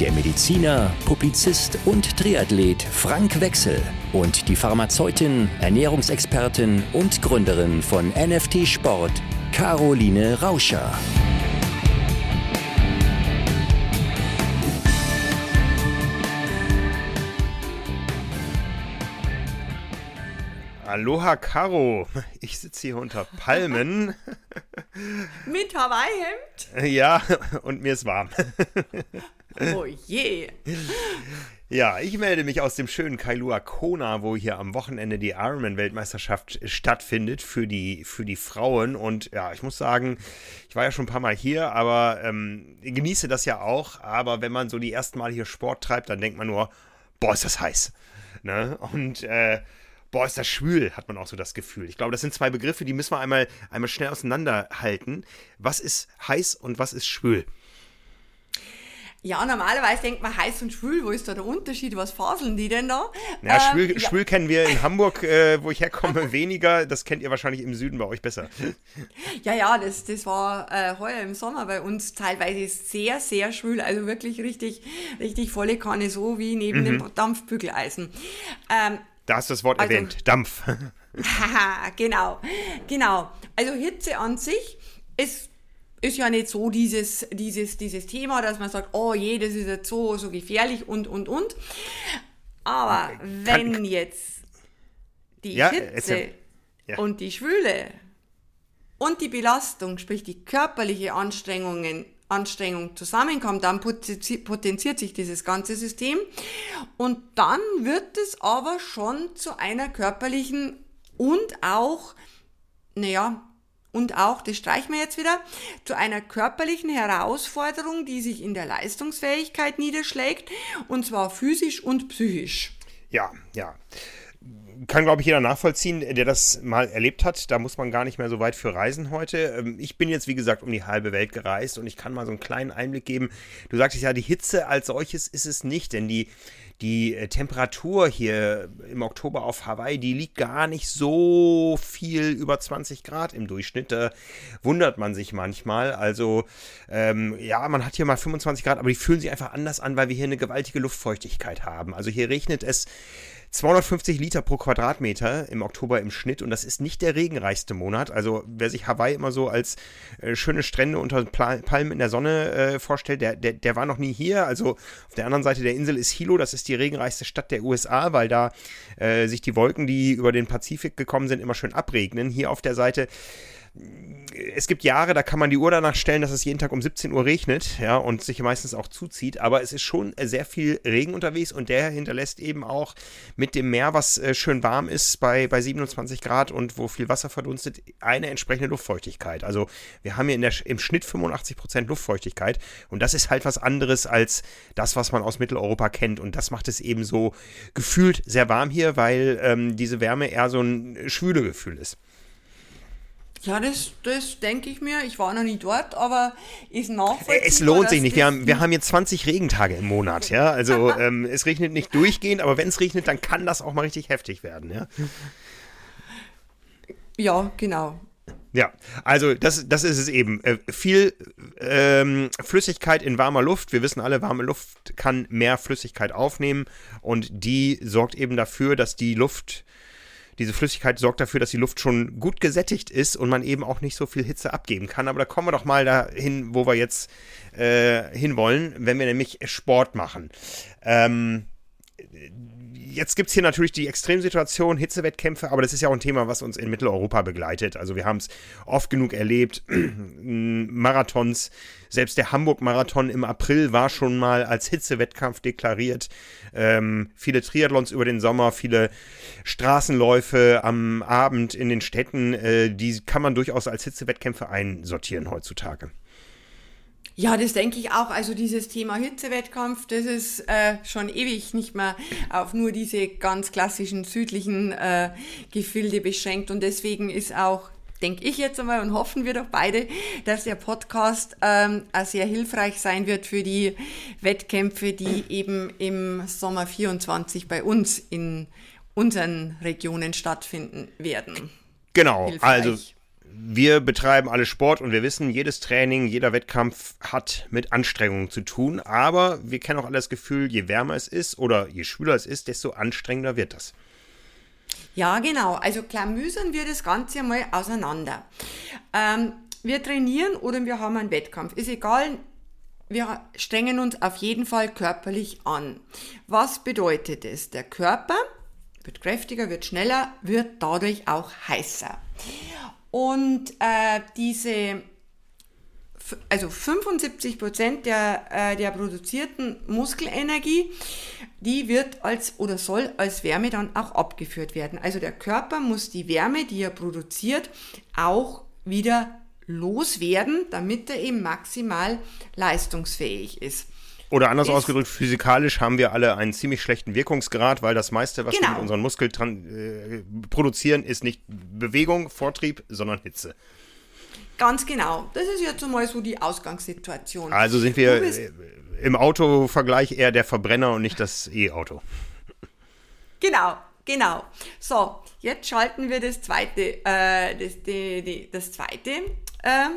der Mediziner, Publizist und Triathlet Frank Wechsel und die Pharmazeutin, Ernährungsexpertin und Gründerin von NFT Sport, Caroline Rauscher. Aloha Caro, ich sitze hier unter Palmen. Mit Hawaii-Hemd? Ja, und mir ist warm. Oh je. Ja, ich melde mich aus dem schönen Kailua Kona, wo hier am Wochenende die Ironman-Weltmeisterschaft stattfindet für die, für die Frauen. Und ja, ich muss sagen, ich war ja schon ein paar Mal hier, aber ähm, genieße das ja auch. Aber wenn man so die ersten Mal hier Sport treibt, dann denkt man nur, boah, ist das heiß. Ne? Und äh, boah, ist das schwül, hat man auch so das Gefühl. Ich glaube, das sind zwei Begriffe, die müssen wir einmal, einmal schnell auseinanderhalten. Was ist heiß und was ist schwül? Ja, normalerweise denkt man heiß und schwül, wo ist da der Unterschied? Was faseln die denn da? Ja, ähm, schwül, ja. schwül, kennen wir in Hamburg, äh, wo ich herkomme, weniger. Das kennt ihr wahrscheinlich im Süden bei euch besser. Ja, ja, das, das war äh, heuer im Sommer bei uns teilweise sehr, sehr schwül. Also wirklich richtig, richtig volle Kanne, so wie neben mhm. dem Dampfbügeleisen. Ähm, da hast du das Wort also, erwähnt, Dampf. genau, genau. Also Hitze an sich ist ist ja nicht so dieses, dieses, dieses Thema, dass man sagt, oh je, das ist jetzt so, so gefährlich und, und, und. Aber Kann, wenn jetzt die ja, Hitze ja. und die Schwüle und die Belastung, sprich die körperliche Anstrengungen, Anstrengung zusammenkommt, dann potenziert sich dieses ganze System und dann wird es aber schon zu einer körperlichen und auch, naja, und auch, das streichen wir jetzt wieder, zu einer körperlichen Herausforderung, die sich in der Leistungsfähigkeit niederschlägt, und zwar physisch und psychisch. Ja, ja. Kann, glaube ich, jeder nachvollziehen, der das mal erlebt hat. Da muss man gar nicht mehr so weit für reisen heute. Ähm, ich bin jetzt, wie gesagt, um die halbe Welt gereist und ich kann mal so einen kleinen Einblick geben. Du sagtest ja, die Hitze als solches ist es nicht, denn die, die äh, Temperatur hier im Oktober auf Hawaii, die liegt gar nicht so viel über 20 Grad im Durchschnitt. Da wundert man sich manchmal. Also ähm, ja, man hat hier mal 25 Grad, aber die fühlen sich einfach anders an, weil wir hier eine gewaltige Luftfeuchtigkeit haben. Also hier regnet es 250 Liter pro Quadratmeter im Oktober im Schnitt und das ist nicht der regenreichste Monat. Also wer sich Hawaii immer so als äh, schöne Strände unter Palmen in der Sonne äh, vorstellt, der, der, der war noch nie hier. Also auf der anderen Seite der Insel ist Hilo, das ist die regenreichste Stadt der USA, weil da äh, sich die Wolken, die über den Pazifik gekommen sind, immer schön abregnen. Hier auf der Seite es gibt Jahre, da kann man die Uhr danach stellen, dass es jeden Tag um 17 Uhr regnet, ja, und sich meistens auch zuzieht, aber es ist schon sehr viel Regen unterwegs und der hinterlässt eben auch mit dem Meer, was äh, schön warm ist, bei, bei 27 Grad und wo viel Wasser verdunstet, eine entsprechende Luftfeuchtigkeit. Also wir haben hier in der, im Schnitt 85 Prozent Luftfeuchtigkeit und das ist halt was anderes als das, was man aus Mitteleuropa kennt und das macht es eben so gefühlt sehr warm hier, weil ähm, diese Wärme eher so ein schwüle Gefühl ist. Ja, das, das denke ich mir. Ich war noch nie dort, aber ist nachvollziehbar. Es lohnt sich nicht. Wir haben, wir haben jetzt 20 Regentage im Monat, ja. Also ähm, es regnet nicht durchgehend, aber wenn es regnet, dann kann das auch mal richtig heftig werden, ja. Ja, genau. Ja, also das, das ist es eben. Äh, viel ähm, Flüssigkeit in warmer Luft. Wir wissen alle, warme Luft kann mehr Flüssigkeit aufnehmen und die sorgt eben dafür, dass die Luft diese Flüssigkeit sorgt dafür, dass die Luft schon gut gesättigt ist und man eben auch nicht so viel Hitze abgeben kann. Aber da kommen wir doch mal dahin, wo wir jetzt äh, hinwollen, wenn wir nämlich Sport machen. Ähm, jetzt gibt es hier natürlich die Extremsituation, Hitzewettkämpfe, aber das ist ja auch ein Thema, was uns in Mitteleuropa begleitet. Also wir haben es oft genug erlebt. Marathons, selbst der Hamburg-Marathon im April war schon mal als Hitzewettkampf deklariert. Ähm, viele Triathlons über den Sommer, viele Straßenläufe am Abend in den Städten, äh, die kann man durchaus als Hitzewettkämpfe einsortieren heutzutage. Ja, das denke ich auch. Also dieses Thema Hitzewettkampf, das ist äh, schon ewig nicht mehr auf nur diese ganz klassischen südlichen äh, Gefilde beschränkt. Und deswegen ist auch, denke ich jetzt einmal und hoffen wir doch beide, dass der Podcast ähm, auch sehr hilfreich sein wird für die Wettkämpfe, die eben im Sommer 24 bei uns in unseren Regionen stattfinden werden. Genau, hilfreich. also wir betreiben alle Sport und wir wissen, jedes Training, jeder Wettkampf hat mit Anstrengungen zu tun. Aber wir kennen auch alle das Gefühl, je wärmer es ist oder je schwüler es ist, desto anstrengender wird das. Ja, genau. Also klamüsern wir das Ganze mal auseinander. Ähm, wir trainieren oder wir haben einen Wettkampf. Ist egal, wir strengen uns auf jeden Fall körperlich an. Was bedeutet es? Der Körper wird kräftiger, wird schneller, wird dadurch auch heißer. Und äh, diese, also 75 Prozent der, äh, der produzierten Muskelenergie, die wird als oder soll als Wärme dann auch abgeführt werden. Also der Körper muss die Wärme, die er produziert, auch wieder loswerden, damit er eben maximal leistungsfähig ist. Oder anders ausgedrückt, physikalisch haben wir alle einen ziemlich schlechten Wirkungsgrad, weil das meiste, was genau. wir mit unseren Muskeln äh, produzieren, ist nicht Bewegung, Vortrieb, sondern Hitze. Ganz genau. Das ist jetzt mal so die Ausgangssituation. Also sind wir im Autovergleich eher der Verbrenner und nicht das E-Auto. Genau, genau. So, jetzt schalten wir das zweite, äh, das, die, die, das zweite äh,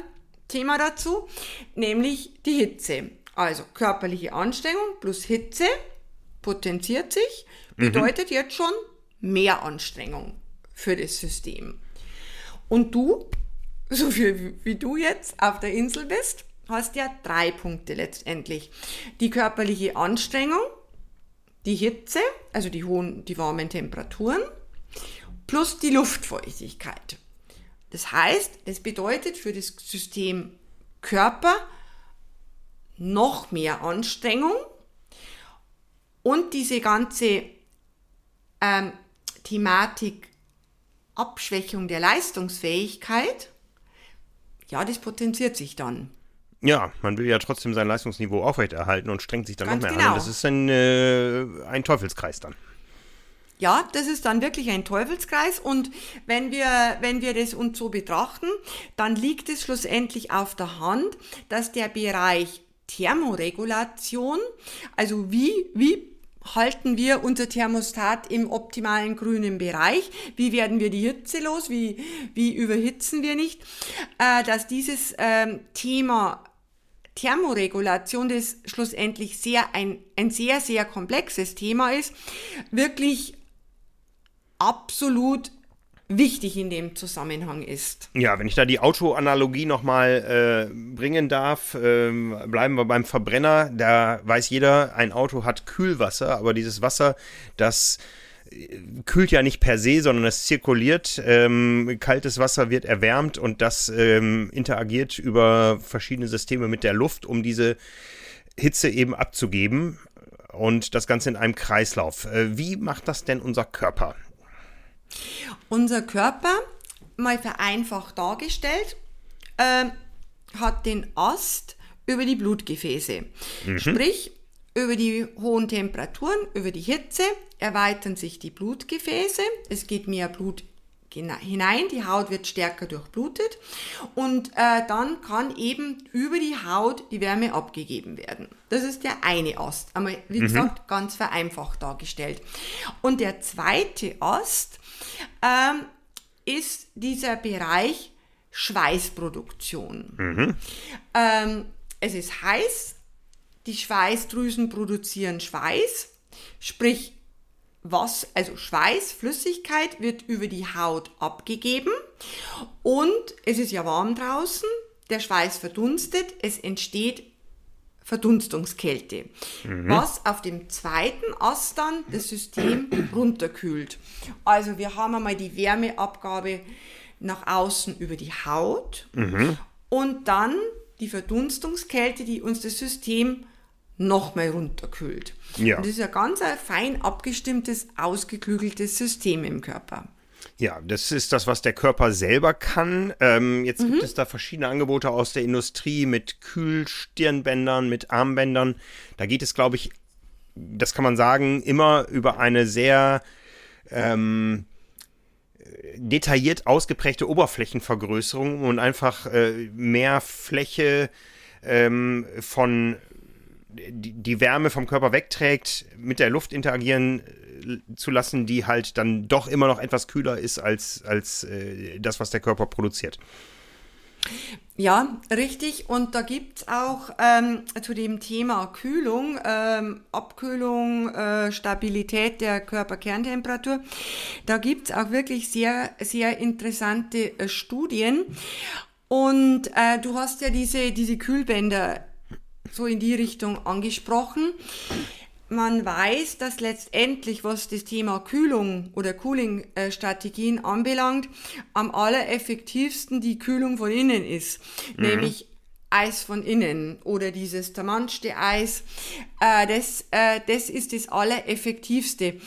Thema dazu, nämlich die Hitze. Also körperliche Anstrengung plus Hitze potenziert sich, bedeutet mhm. jetzt schon mehr Anstrengung für das System. Und du, so viel wie du jetzt auf der Insel bist, hast ja drei Punkte letztendlich. Die körperliche Anstrengung, die Hitze, also die hohen, die warmen Temperaturen, plus die Luftfeuchtigkeit. Das heißt, es bedeutet für das System Körper noch mehr Anstrengung und diese ganze ähm, Thematik Abschwächung der Leistungsfähigkeit, ja, das potenziert sich dann. Ja, man will ja trotzdem sein Leistungsniveau aufrechterhalten und strengt sich dann Ganz noch mehr genau. an. das ist ein, äh, ein Teufelskreis dann. Ja, das ist dann wirklich ein Teufelskreis und wenn wir, wenn wir das uns so betrachten, dann liegt es schlussendlich auf der Hand, dass der Bereich Thermoregulation. Also wie, wie halten wir unser Thermostat im optimalen grünen Bereich? Wie werden wir die Hitze los? Wie, wie überhitzen wir nicht? Äh, dass dieses ähm, Thema Thermoregulation, das schlussendlich sehr ein, ein sehr, sehr komplexes Thema ist, wirklich absolut wichtig in dem Zusammenhang ist. Ja, wenn ich da die Autoanalogie nochmal äh, bringen darf, äh, bleiben wir beim Verbrenner. Da weiß jeder, ein Auto hat Kühlwasser, aber dieses Wasser, das äh, kühlt ja nicht per se, sondern es zirkuliert. Ähm, kaltes Wasser wird erwärmt und das ähm, interagiert über verschiedene Systeme mit der Luft, um diese Hitze eben abzugeben. Und das Ganze in einem Kreislauf. Äh, wie macht das denn unser Körper? Unser Körper, mal vereinfacht dargestellt, äh, hat den Ast über die Blutgefäße. Mhm. Sprich, über die hohen Temperaturen, über die Hitze erweitern sich die Blutgefäße. Es geht mehr Blut hinein, die Haut wird stärker durchblutet und äh, dann kann eben über die Haut die Wärme abgegeben werden. Das ist der eine Ast, einmal wie mhm. gesagt ganz vereinfacht dargestellt. Und der zweite Ast ähm, ist dieser Bereich Schweißproduktion. Mhm. Ähm, es ist heiß, die Schweißdrüsen produzieren Schweiß, sprich was, also Schweiß, Flüssigkeit wird über die Haut abgegeben und es ist ja warm draußen, der Schweiß verdunstet, es entsteht Verdunstungskälte, mhm. was auf dem zweiten Ast dann das System runterkühlt. Also wir haben einmal die Wärmeabgabe nach außen über die Haut mhm. und dann die Verdunstungskälte, die uns das System nochmal runterkühlt. Ja. Und das ist ein ganz ein fein abgestimmtes, ausgeklügeltes System im Körper. Ja, das ist das, was der Körper selber kann. Ähm, jetzt mhm. gibt es da verschiedene Angebote aus der Industrie mit Kühlstirnbändern, mit Armbändern. Da geht es, glaube ich, das kann man sagen, immer über eine sehr ähm, detailliert ausgeprägte Oberflächenvergrößerung und einfach äh, mehr Fläche ähm, von die, die Wärme vom Körper wegträgt, mit der Luft interagieren zu lassen, die halt dann doch immer noch etwas kühler ist als, als äh, das, was der Körper produziert. Ja, richtig. Und da gibt es auch ähm, zu dem Thema Kühlung, ähm, Abkühlung, äh, Stabilität der Körperkerntemperatur, da gibt es auch wirklich sehr, sehr interessante äh, Studien. Und äh, du hast ja diese, diese Kühlbänder so in die Richtung angesprochen man weiß, dass letztendlich, was das Thema Kühlung oder Cooling-Strategien anbelangt, am allereffektivsten die Kühlung von innen ist. Mhm. Nämlich Eis von innen oder dieses zermanschte Eis. Äh, das, äh, das ist das allereffektivste.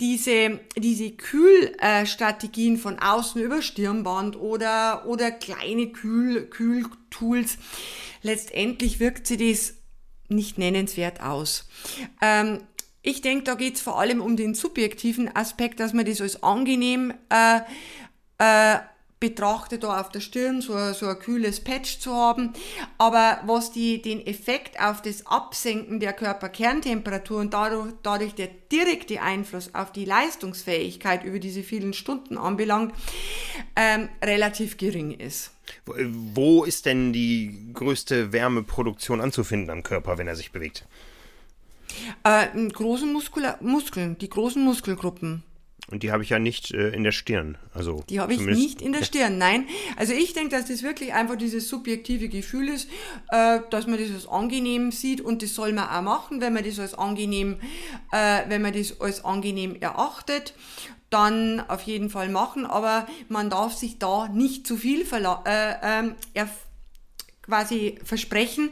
Diese, diese Kühlstrategien von außen über Stirnband oder, oder kleine Kühl, Kühltools, letztendlich wirkt sie das nicht nennenswert aus. Ähm, ich denke, da geht es vor allem um den subjektiven Aspekt, dass man das als angenehm äh, äh, betrachtet, da auf der Stirn so, so ein kühles Patch zu haben. Aber was die, den Effekt auf das Absenken der Körperkerntemperatur und dadurch, dadurch der direkte Einfluss auf die Leistungsfähigkeit über diese vielen Stunden anbelangt, ähm, relativ gering ist. Wo ist denn die größte Wärmeproduktion anzufinden am Körper, wenn er sich bewegt? Äh, großen Muskula Muskeln, die großen Muskelgruppen. Und die habe ich ja nicht äh, in der Stirn. Also die habe ich nicht in der Stirn, nein. Also ich denke, dass das wirklich einfach dieses subjektive Gefühl ist, äh, dass man das als angenehm sieht und das soll man auch machen, wenn man das als angenehm, äh, wenn man das als angenehm erachtet dann auf jeden Fall machen, aber man darf sich da nicht zu viel äh, äh, quasi versprechen.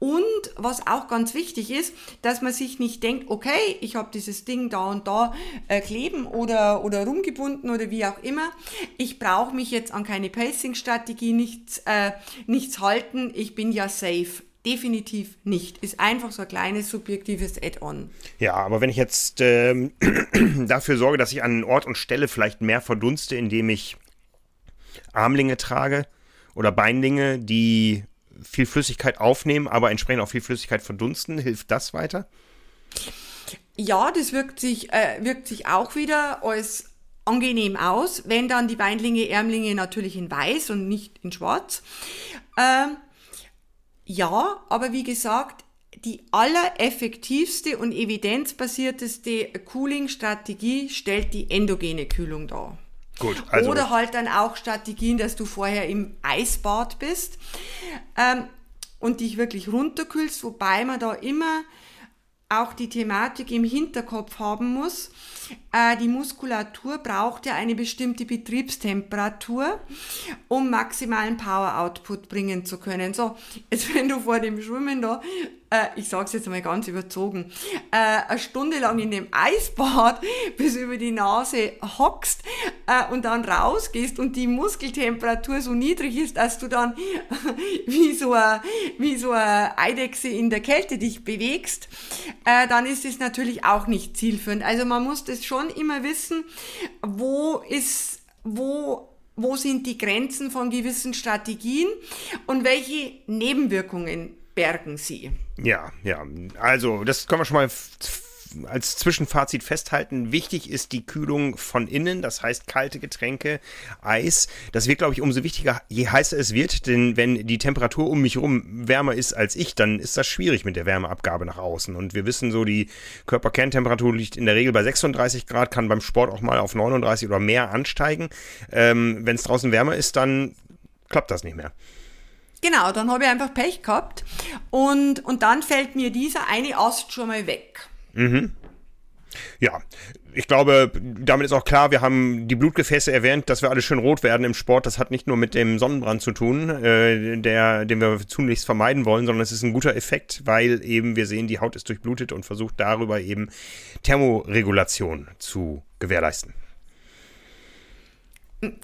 Und was auch ganz wichtig ist, dass man sich nicht denkt, okay, ich habe dieses Ding da und da äh, kleben oder, oder rumgebunden oder wie auch immer. Ich brauche mich jetzt an keine Pacing-Strategie nichts, äh, nichts halten. Ich bin ja safe. Definitiv nicht. Ist einfach so ein kleines subjektives Add-on. Ja, aber wenn ich jetzt ähm, dafür sorge, dass ich an Ort und Stelle vielleicht mehr verdunste, indem ich Armlinge trage oder Beinlinge, die viel Flüssigkeit aufnehmen, aber entsprechend auch viel Flüssigkeit verdunsten, hilft das weiter? Ja, das wirkt sich, äh, wirkt sich auch wieder als angenehm aus, wenn dann die Beinlinge, Ärmlinge natürlich in weiß und nicht in schwarz. Ähm, ja, aber wie gesagt, die allereffektivste und evidenzbasierteste Cooling-Strategie stellt die endogene Kühlung dar. Gut, also Oder halt dann auch Strategien, dass du vorher im Eisbad bist ähm, und dich wirklich runterkühlst, wobei man da immer auch die Thematik im Hinterkopf haben muss. Äh, die Muskulatur braucht ja eine bestimmte Betriebstemperatur, um maximalen Power-Output bringen zu können. So, jetzt wenn du vor dem Schwimmen da äh, ich sag's jetzt mal ganz überzogen, äh, eine Stunde lang in dem Eisbad bis über die Nase hockst und dann rausgehst und die Muskeltemperatur so niedrig ist, dass du dann wie so eine, so Eidechse in der Kälte dich bewegst, dann ist es natürlich auch nicht zielführend. Also man muss das schon immer wissen, wo ist, wo wo sind die Grenzen von gewissen Strategien und welche Nebenwirkungen bergen sie. Ja, ja. Also, das können wir schon mal als Zwischenfazit festhalten, wichtig ist die Kühlung von innen, das heißt kalte Getränke, Eis. Das wird, glaube ich, umso wichtiger, je heißer es wird, denn wenn die Temperatur um mich herum wärmer ist als ich, dann ist das schwierig mit der Wärmeabgabe nach außen. Und wir wissen so, die Körperkerntemperatur liegt in der Regel bei 36 Grad, kann beim Sport auch mal auf 39 oder mehr ansteigen. Ähm, wenn es draußen wärmer ist, dann klappt das nicht mehr. Genau, dann habe ich einfach Pech gehabt und, und dann fällt mir dieser eine Ast schon mal weg. Mhm. Ja, ich glaube, damit ist auch klar, wir haben die Blutgefäße erwähnt, dass wir alle schön rot werden im Sport. Das hat nicht nur mit dem Sonnenbrand zu tun, äh, der, den wir zunächst vermeiden wollen, sondern es ist ein guter Effekt, weil eben wir sehen, die Haut ist durchblutet und versucht darüber eben Thermoregulation zu gewährleisten.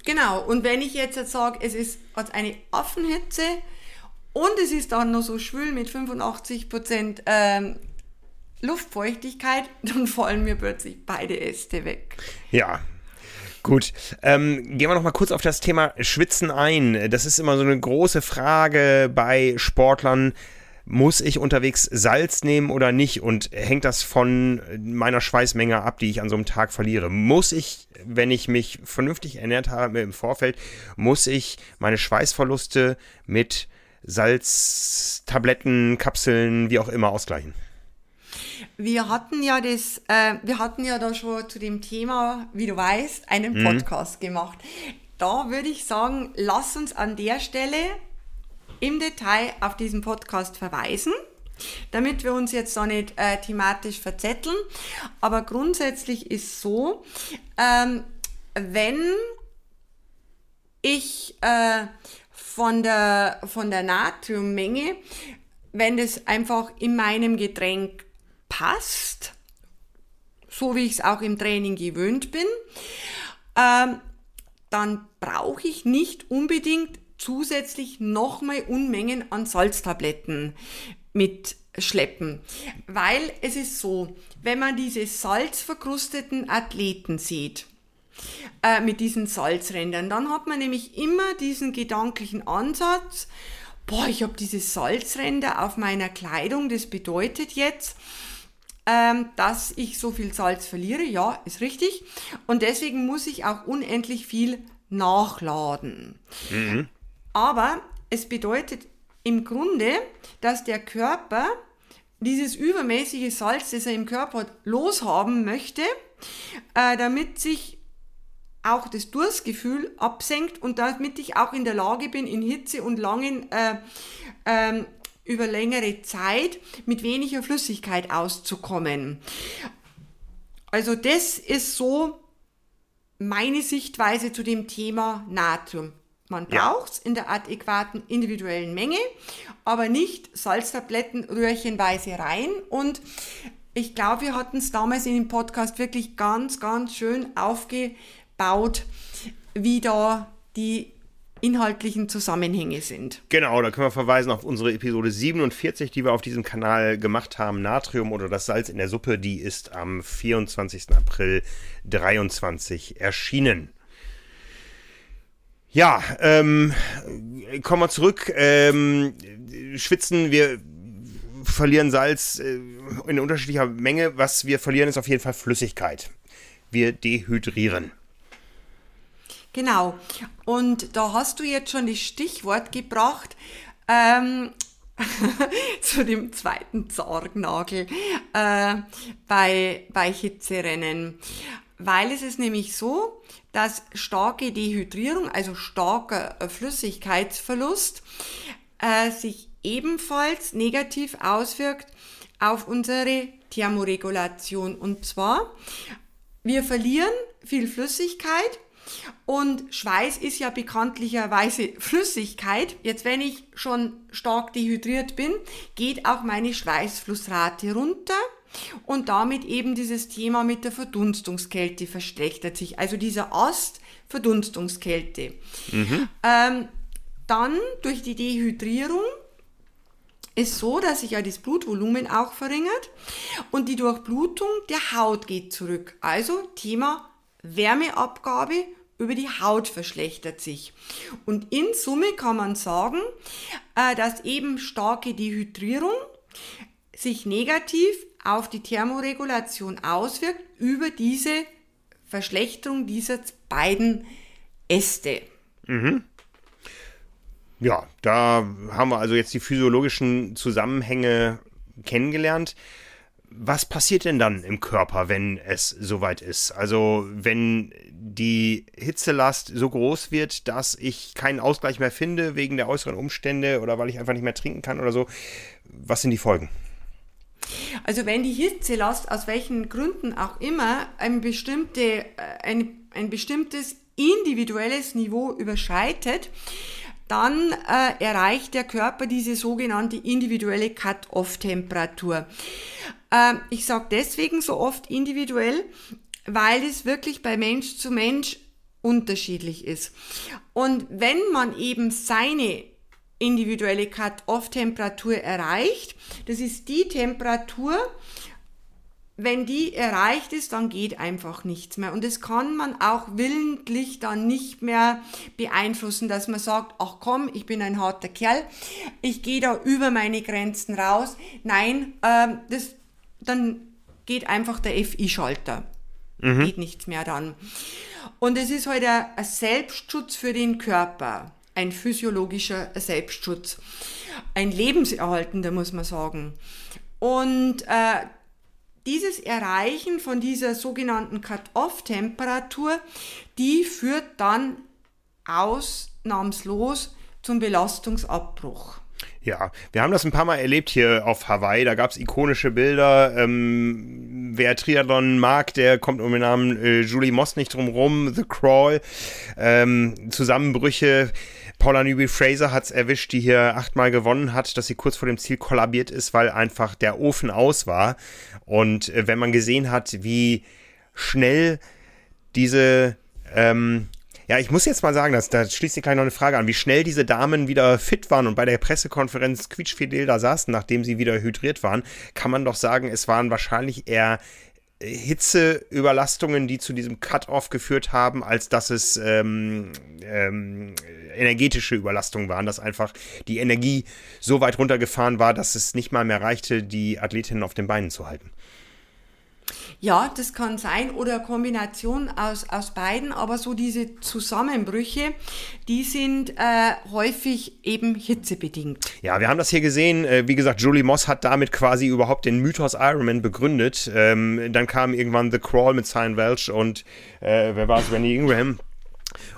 Genau, und wenn ich jetzt sage, es ist eine Affenhitze und es ist dann noch so schwül mit 85% ähm, Luftfeuchtigkeit, dann fallen mir plötzlich beide Äste weg. Ja, Gut, ähm, gehen wir noch mal kurz auf das Thema Schwitzen ein. Das ist immer so eine große Frage bei Sportlern. Muss ich unterwegs Salz nehmen oder nicht? Und hängt das von meiner Schweißmenge ab, die ich an so einem Tag verliere? Muss ich, wenn ich mich vernünftig ernährt habe im Vorfeld, muss ich meine Schweißverluste mit Salztabletten, Kapseln, wie auch immer ausgleichen? Wir hatten ja das, äh, wir hatten ja da schon zu dem Thema, wie du weißt, einen mhm. Podcast gemacht. Da würde ich sagen, lass uns an der Stelle im Detail auf diesen Podcast verweisen, damit wir uns jetzt da nicht äh, thematisch verzetteln. Aber grundsätzlich ist so, ähm, wenn ich äh, von der, von der Natriummenge, wenn das einfach in meinem Getränk passt, so wie ich es auch im Training gewöhnt bin, ähm, dann brauche ich nicht unbedingt zusätzlich nochmal Unmengen an Salztabletten mitschleppen. Weil es ist so, wenn man diese salzverkrusteten Athleten sieht, äh, mit diesen Salzrändern, dann hat man nämlich immer diesen gedanklichen Ansatz, boah, ich habe diese Salzränder auf meiner Kleidung, das bedeutet jetzt, ähm, dass ich so viel Salz verliere. Ja, ist richtig. Und deswegen muss ich auch unendlich viel nachladen. Mhm. Aber es bedeutet im Grunde, dass der Körper dieses übermäßige Salz, das er im Körper hat, loshaben möchte, äh, damit sich auch das Durstgefühl absenkt und damit ich auch in der Lage bin, in Hitze und langen äh, ähm, über längere Zeit mit weniger Flüssigkeit auszukommen. Also das ist so meine Sichtweise zu dem Thema Natrium. Man braucht es in der adäquaten individuellen Menge, aber nicht Salztabletten röhrchenweise rein. Und ich glaube, wir hatten es damals in dem Podcast wirklich ganz, ganz schön aufgebaut, wie da die inhaltlichen Zusammenhänge sind. Genau, da können wir verweisen auf unsere Episode 47, die wir auf diesem Kanal gemacht haben. Natrium oder das Salz in der Suppe, die ist am 24. April 23 erschienen. Ja, ähm, kommen wir zurück. Ähm, schwitzen, wir verlieren Salz äh, in unterschiedlicher Menge. Was wir verlieren, ist auf jeden Fall Flüssigkeit. Wir dehydrieren. Genau. Und da hast du jetzt schon das Stichwort gebracht ähm, zu dem zweiten Zargnagel äh, bei, bei Hitzerennen. Weil es ist nämlich so, dass starke Dehydrierung, also starker Flüssigkeitsverlust, äh, sich ebenfalls negativ auswirkt auf unsere Thermoregulation. Und zwar, wir verlieren viel Flüssigkeit und Schweiß ist ja bekanntlicherweise Flüssigkeit. Jetzt, wenn ich schon stark dehydriert bin, geht auch meine Schweißflussrate runter. Und damit eben dieses Thema mit der Verdunstungskälte verschlechtert sich. Also dieser Ast Verdunstungskälte. Mhm. Ähm, dann durch die Dehydrierung ist so, dass sich ja das Blutvolumen auch verringert und die Durchblutung der Haut geht zurück. Also Thema Wärmeabgabe über die Haut verschlechtert sich. Und in Summe kann man sagen, äh, dass eben starke Dehydrierung sich negativ auf die Thermoregulation auswirkt über diese Verschlechterung dieser beiden Äste. Mhm. Ja, da haben wir also jetzt die physiologischen Zusammenhänge kennengelernt was passiert denn dann im Körper, wenn es soweit ist? Also wenn die Hitzelast so groß wird, dass ich keinen Ausgleich mehr finde wegen der äußeren Umstände oder weil ich einfach nicht mehr trinken kann oder so, was sind die Folgen? Also wenn die Hitzelast aus welchen Gründen auch immer ein, bestimmte, äh, ein, ein bestimmtes individuelles Niveau überschreitet, dann äh, erreicht der Körper diese sogenannte individuelle Cut-off-Temperatur. Äh, ich sage deswegen so oft individuell, weil es wirklich bei Mensch zu Mensch unterschiedlich ist. Und wenn man eben seine individuelle Cut-Off-Temperatur erreicht, das ist die Temperatur, wenn die erreicht ist, dann geht einfach nichts mehr. Und das kann man auch willentlich dann nicht mehr beeinflussen, dass man sagt, ach komm, ich bin ein harter Kerl, ich gehe da über meine Grenzen raus. Nein, ähm, das, dann geht einfach der FI-Schalter. Mhm. Geht nichts mehr dann. Und es ist halt ein Selbstschutz für den Körper, ein physiologischer Selbstschutz, ein lebenserhaltender, muss man sagen. Und äh, dieses Erreichen von dieser sogenannten Cut-off-Temperatur, die führt dann ausnahmslos zum Belastungsabbruch. Ja, wir haben das ein paar Mal erlebt hier auf Hawaii. Da gab es ikonische Bilder. Ähm, wer Triathlon mag, der kommt um den Namen äh, Julie Moss nicht drum rum. The Crawl. Ähm, Zusammenbrüche. Paula Newby-Fraser hat es erwischt, die hier achtmal gewonnen hat, dass sie kurz vor dem Ziel kollabiert ist, weil einfach der Ofen aus war. Und äh, wenn man gesehen hat, wie schnell diese ähm, ja, ich muss jetzt mal sagen, dass, da schließt sich gleich noch eine Frage an, wie schnell diese Damen wieder fit waren und bei der Pressekonferenz quietschfidel da saßen, nachdem sie wieder hydriert waren, kann man doch sagen, es waren wahrscheinlich eher Hitzeüberlastungen, die zu diesem Cut-off geführt haben, als dass es ähm, ähm, energetische Überlastungen waren, dass einfach die Energie so weit runtergefahren war, dass es nicht mal mehr reichte, die Athletinnen auf den Beinen zu halten. Ja, das kann sein oder Kombination aus, aus beiden, aber so diese Zusammenbrüche, die sind äh, häufig eben hitzebedingt. Ja, wir haben das hier gesehen. Äh, wie gesagt, Julie Moss hat damit quasi überhaupt den Mythos Ironman begründet. Ähm, dann kam irgendwann The Crawl mit Cyan Welch und äh, wer war es, Wendy Ingraham.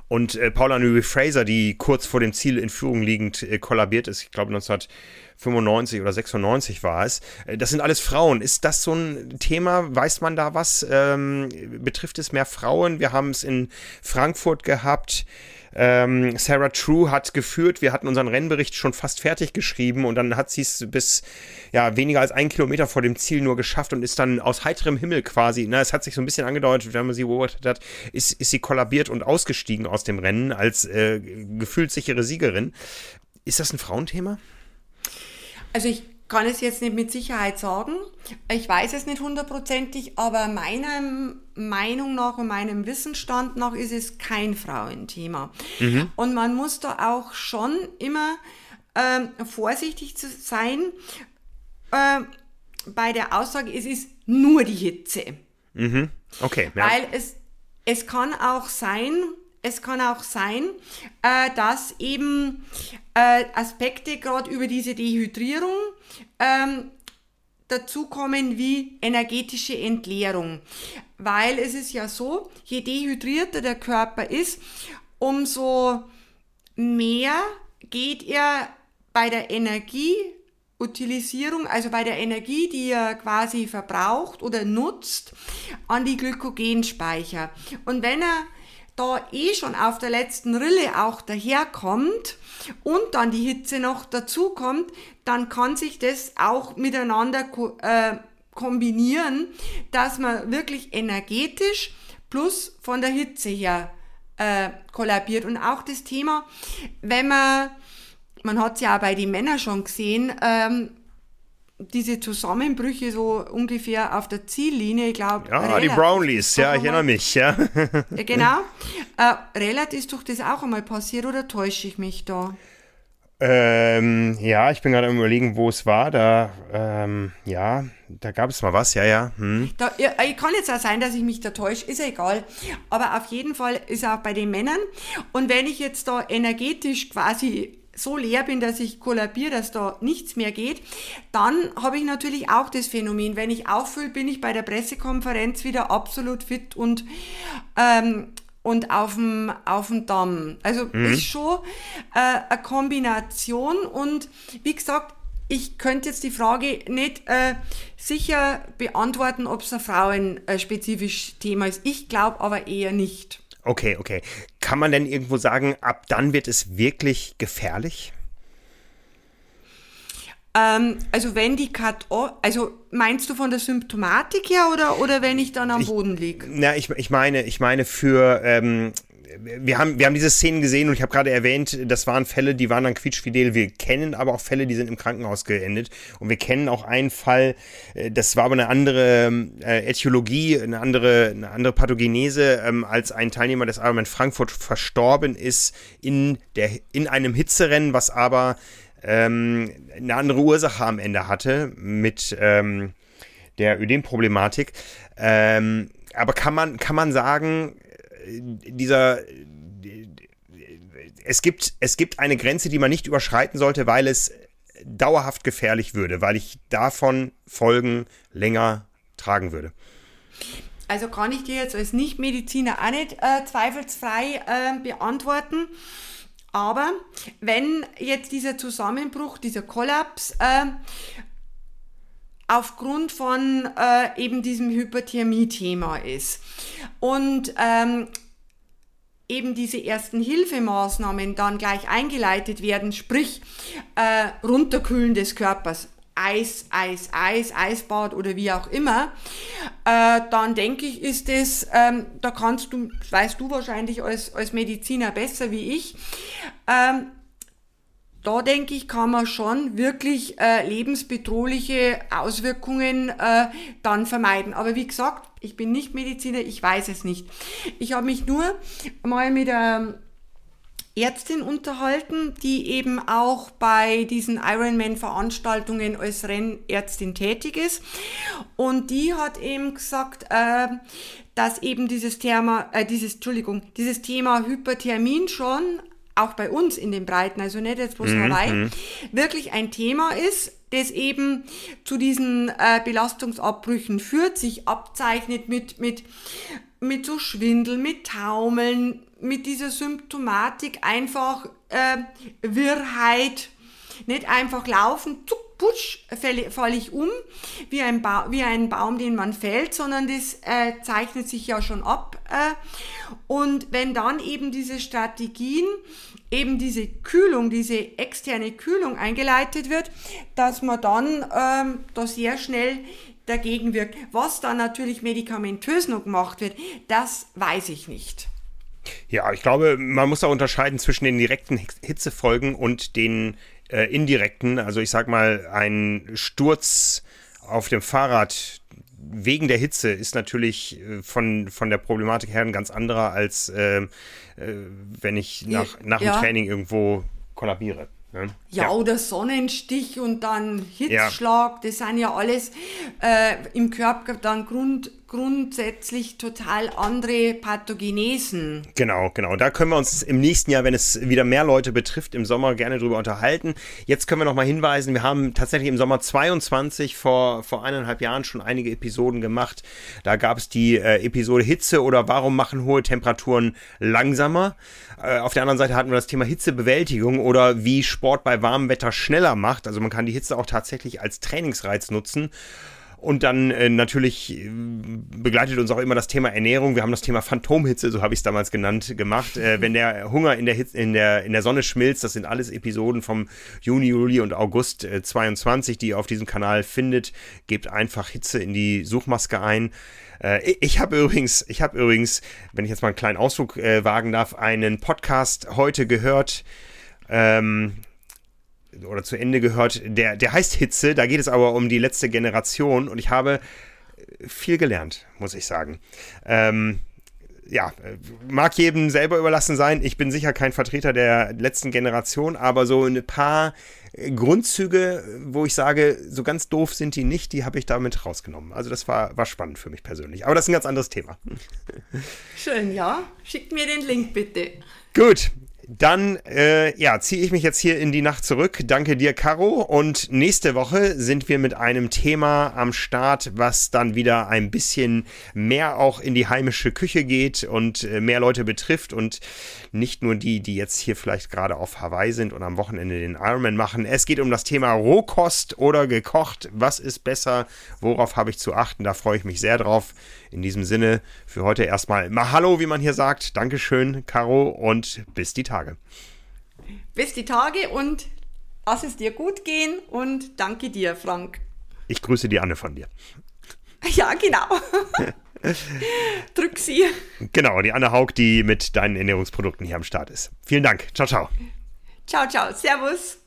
Und äh, Paula Newby Fraser, die kurz vor dem Ziel in Führung liegend äh, kollabiert ist, ich glaube 1995 oder 96 war es. Äh, das sind alles Frauen. Ist das so ein Thema? Weiß man da was? Ähm, betrifft es mehr Frauen? Wir haben es in Frankfurt gehabt. Ähm, Sarah True hat geführt. Wir hatten unseren Rennbericht schon fast fertig geschrieben und dann hat sie es bis ja, weniger als einen Kilometer vor dem Ziel nur geschafft und ist dann aus heiterem Himmel quasi, na, es hat sich so ein bisschen angedeutet, wenn man sie beobachtet hat, ist, ist sie kollabiert und ausgestiegen aus dem Rennen als äh, gefühlt sichere Siegerin. Ist das ein Frauenthema? Also ich kann es jetzt nicht mit Sicherheit sagen. Ich weiß es nicht hundertprozentig, aber meiner Meinung nach und meinem Wissensstand nach ist es kein Frauenthema. Mhm. Und man muss da auch schon immer ähm, vorsichtig zu sein äh, bei der Aussage, es ist nur die Hitze. Mhm. Okay. Ja. Weil es, es kann auch sein, es kann auch sein, äh, dass eben äh, Aspekte gerade über diese Dehydrierung ähm, dazukommen wie energetische Entleerung. Weil es ist ja so, je dehydrierter der Körper ist, umso mehr geht er bei der Energieutilisierung, also bei der Energie, die er quasi verbraucht oder nutzt, an die Glykogenspeicher. Und wenn er da eh schon auf der letzten Rille auch daherkommt und dann die Hitze noch dazu kommt, dann kann sich das auch miteinander äh, kombinieren, dass man wirklich energetisch plus von der Hitze her äh, kollabiert. Und auch das Thema, wenn man, man hat es ja auch bei den Männern schon gesehen, ähm, diese Zusammenbrüche so ungefähr auf der Ziellinie, ich glaube. Ja, die Brownlees, ja, ich erinnere mich, ja. ja genau. Äh, relativ ist doch das auch einmal passiert oder täusche ich mich da? Ähm, ja, ich bin gerade am überlegen, wo es war. Da, ähm, ja, da gab es mal was, ja, ja. Hm. Da, ja. Kann jetzt auch sein, dass ich mich da täusche, ist ja egal. Aber auf jeden Fall ist auch bei den Männern. Und wenn ich jetzt da energetisch quasi so leer bin, dass ich kollabiere, dass da nichts mehr geht, dann habe ich natürlich auch das Phänomen. Wenn ich auffülle, bin ich bei der Pressekonferenz wieder absolut fit und ähm, und auf dem, auf dem Damm. Also mhm. ist schon äh, eine Kombination und wie gesagt, ich könnte jetzt die Frage nicht äh, sicher beantworten, ob es ein frauenspezifisch Thema ist. Ich glaube aber eher nicht. Okay, okay. Kann man denn irgendwo sagen, ab dann wird es wirklich gefährlich? Ähm, also wenn die Cut also meinst du von der Symptomatik her oder, oder wenn ich dann am ich, Boden liege? Na, ich, ich meine, ich meine für ähm, wir haben, wir haben diese Szenen gesehen und ich habe gerade erwähnt, das waren Fälle, die waren dann quietschfidel. Wir kennen aber auch Fälle, die sind im Krankenhaus geendet. Und wir kennen auch einen Fall, äh, das war aber eine andere äh, Äthiologie, eine andere, eine andere Pathogenese, ähm, als ein Teilnehmer des Ironman Frankfurt verstorben ist in, der, in einem Hitzerennen, was aber ähm, eine andere Ursache am Ende hatte mit ähm, der Ödem-Problematik. Ähm, aber kann man, kann man sagen, dieser es gibt, es gibt eine Grenze, die man nicht überschreiten sollte, weil es dauerhaft gefährlich würde, weil ich davon Folgen länger tragen würde. Also kann ich dir jetzt als Nichtmediziner auch nicht äh, zweifelsfrei äh, beantworten. Aber wenn jetzt dieser Zusammenbruch, dieser Kollaps äh, aufgrund von äh, eben diesem Hyperthermie-Thema ist. Und ähm, eben diese ersten Hilfemaßnahmen dann gleich eingeleitet werden, sprich äh, Runterkühlen des Körpers, Eis, Eis, Eis, Eisbad oder wie auch immer, äh, dann denke ich, ist es, ähm, da kannst du, weißt du wahrscheinlich als, als Mediziner besser wie ich, ähm, da denke ich, kann man schon wirklich äh, lebensbedrohliche Auswirkungen äh, dann vermeiden. Aber wie gesagt, ich bin nicht Mediziner, ich weiß es nicht. Ich habe mich nur mal mit einer Ärztin unterhalten, die eben auch bei diesen Ironman-Veranstaltungen als Rennärztin tätig ist. Und die hat eben gesagt, äh, dass eben dieses Thema, äh, dieses, Entschuldigung, dieses Thema Hyperthermin schon auch bei uns in den Breiten, also nicht jetzt bloß mhm. Hawaii, mhm. wirklich ein Thema ist, das eben zu diesen äh, Belastungsabbrüchen führt, sich abzeichnet mit, mit, mit so Schwindel, mit Taumeln, mit dieser Symptomatik einfach äh, Wirrheit, nicht einfach laufen, zuck, putsch, falle ich um, wie ein, wie ein Baum, den man fällt, sondern das äh, zeichnet sich ja schon ab. Äh, und wenn dann eben diese Strategien eben diese Kühlung, diese externe Kühlung eingeleitet wird, dass man dann ähm, da sehr schnell dagegen wirkt. Was dann natürlich medikamentös noch gemacht wird, das weiß ich nicht. Ja, ich glaube, man muss da unterscheiden zwischen den direkten Hitzefolgen und den äh, indirekten. Also ich sag mal, ein Sturz auf dem Fahrrad wegen der Hitze ist natürlich äh, von, von der Problematik her ein ganz anderer, als äh, äh, wenn ich nach, nach ja. dem Training irgendwo kollabiere. Ne? Ja, ja, oder Sonnenstich und dann Hitzschlag, ja. das sind ja alles äh, im Körper dann Grund, grundsätzlich total andere Pathogenesen. Genau, genau. Da können wir uns im nächsten Jahr, wenn es wieder mehr Leute betrifft, im Sommer gerne drüber unterhalten. Jetzt können wir noch mal hinweisen, wir haben tatsächlich im Sommer 22 vor, vor eineinhalb Jahren schon einige Episoden gemacht. Da gab es die äh, Episode Hitze oder warum machen hohe Temperaturen langsamer. Äh, auf der anderen Seite hatten wir das Thema Hitzebewältigung oder wie Sport bei warmem Wetter schneller macht. Also man kann die Hitze auch tatsächlich als Trainingsreiz nutzen. Und dann äh, natürlich äh, begleitet uns auch immer das Thema Ernährung. Wir haben das Thema Phantomhitze, so habe ich es damals genannt, gemacht. Äh, wenn der Hunger in der, Hitze, in, der, in der Sonne schmilzt, das sind alles Episoden vom Juni, Juli und August äh, 22, die ihr auf diesem Kanal findet. Gebt einfach Hitze in die Suchmaske ein. Äh, ich habe übrigens, ich habe übrigens, wenn ich jetzt mal einen kleinen Ausflug äh, wagen darf, einen Podcast heute gehört. Ähm, oder zu Ende gehört, der, der heißt Hitze, da geht es aber um die letzte Generation und ich habe viel gelernt, muss ich sagen. Ähm, ja, mag jedem selber überlassen sein. Ich bin sicher kein Vertreter der letzten Generation, aber so ein paar Grundzüge, wo ich sage, so ganz doof sind die nicht, die habe ich damit rausgenommen. Also das war, war spannend für mich persönlich. Aber das ist ein ganz anderes Thema. Schön, ja. Schickt mir den Link bitte. Gut, dann äh, ja, ziehe ich mich jetzt hier in die Nacht zurück. Danke dir, Caro. Und nächste Woche sind wir mit einem Thema am Start, was dann wieder ein bisschen mehr auch in die heimische Küche geht und äh, mehr Leute betrifft und nicht nur die, die jetzt hier vielleicht gerade auf Hawaii sind und am Wochenende den Ironman machen. Es geht um das Thema Rohkost oder gekocht. Was ist besser? Worauf habe ich zu achten? Da freue ich mich sehr drauf. In diesem Sinne für heute erstmal Mahalo, wie man hier sagt. Dankeschön, Caro, und bis die Tage. Bis die Tage und lass es dir gut gehen und danke dir, Frank. Ich grüße die Anne von dir. Ja, genau. Drück sie. Genau, die Anne Haug, die mit deinen Ernährungsprodukten hier am Start ist. Vielen Dank. Ciao, ciao. Ciao, ciao. Servus.